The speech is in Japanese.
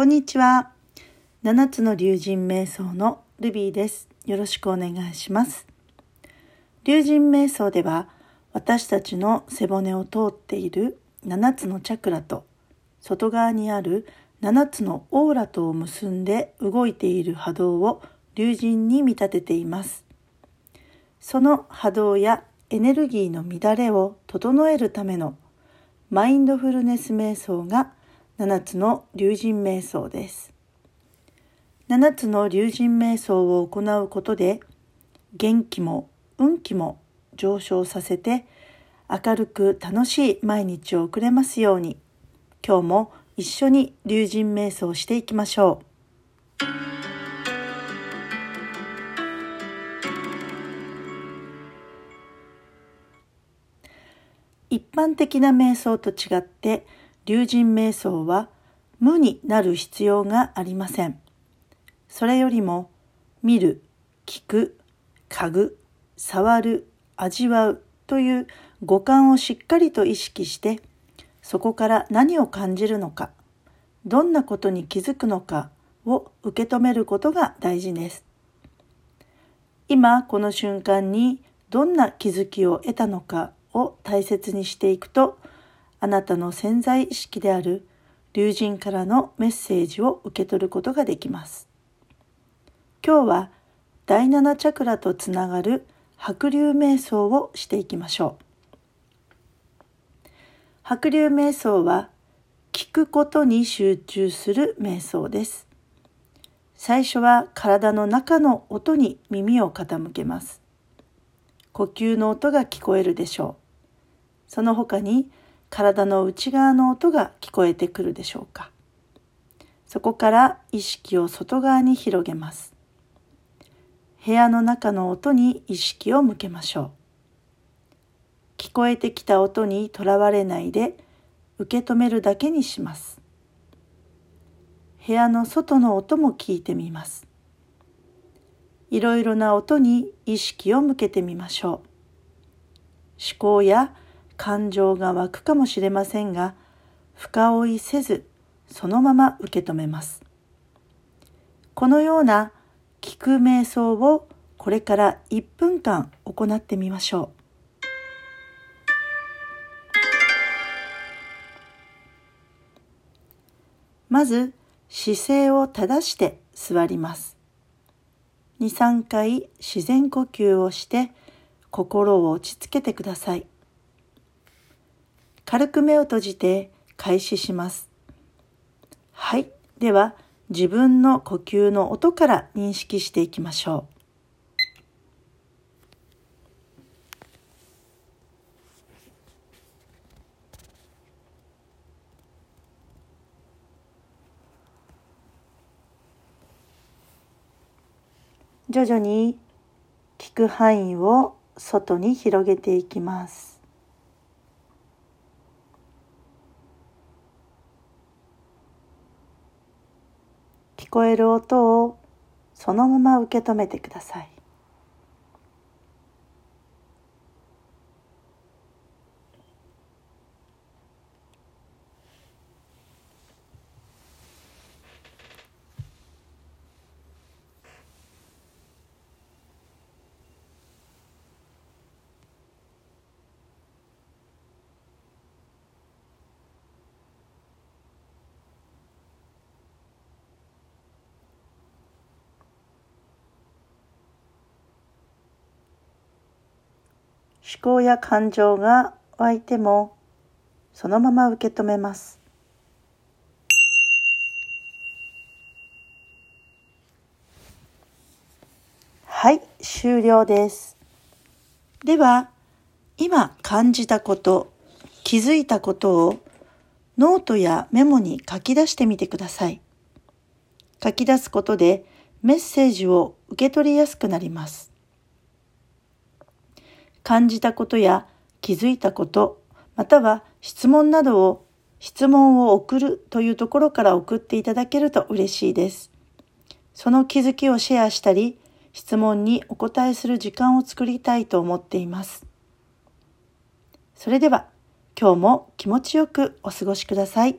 こんにちは。七つの竜神瞑想のルビーです。よろしくお願いします。竜神瞑想では私たちの背骨を通っている七つのチャクラと外側にある七つのオーラとを結んで動いている波動を竜神に見立てています。その波動やエネルギーの乱れを整えるためのマインドフルネス瞑想が7つの竜神瞑想です。7つの竜神瞑想を行うことで元気も運気も上昇させて明るく楽しい毎日を送れますように今日も一緒に竜神瞑想していきましょう。一般的な瞑想と違って龍神瞑想は無になる必要がありません。それよりも見る、聞く、嗅ぐ、触る、味わうという五感をしっかりと意識してそこから何を感じるのかどんなことに気づくのかを受け止めることが大事です。今この瞬間にどんな気づきを得たのかを大切にしていくとあなたの潜在意識である龍神からのメッセージを受け取ることができます。今日は第7チャクラとつながる白龍瞑想をしていきましょう。白龍瞑想は聞くことに集中する瞑想です。最初は体の中の音に耳を傾けます。呼吸の音が聞こえるでしょう。その他に体の内側の音が聞こえてくるでしょうか。そこから意識を外側に広げます。部屋の中の音に意識を向けましょう。聞こえてきた音にとらわれないで受け止めるだけにします。部屋の外の音も聞いてみます。いろいろな音に意識を向けてみましょう。思考や感情が湧くかもしれませんが深追いせずそのまま受け止めます。このような聞く瞑想をこれから1分間行ってみましょう。まず姿勢を正して座ります。23回自然呼吸をして心を落ち着けてください。軽く目を閉じて開始します。はい。では、自分の呼吸の音から認識していきましょう。徐々に聞く範囲を外に広げていきます。聞こえる音をそのまま受け止めてください。思考や感情が湧いてもそのまま受け止めます。はい、終了です。では、今感じたこと、気づいたことをノートやメモに書き出してみてください。書き出すことでメッセージを受け取りやすくなります。感じたことや気づいたこと、または質問などを質問を送るというところから送っていただけると嬉しいです。その気づきをシェアしたり、質問にお答えする時間を作りたいと思っています。それでは今日も気持ちよくお過ごしください。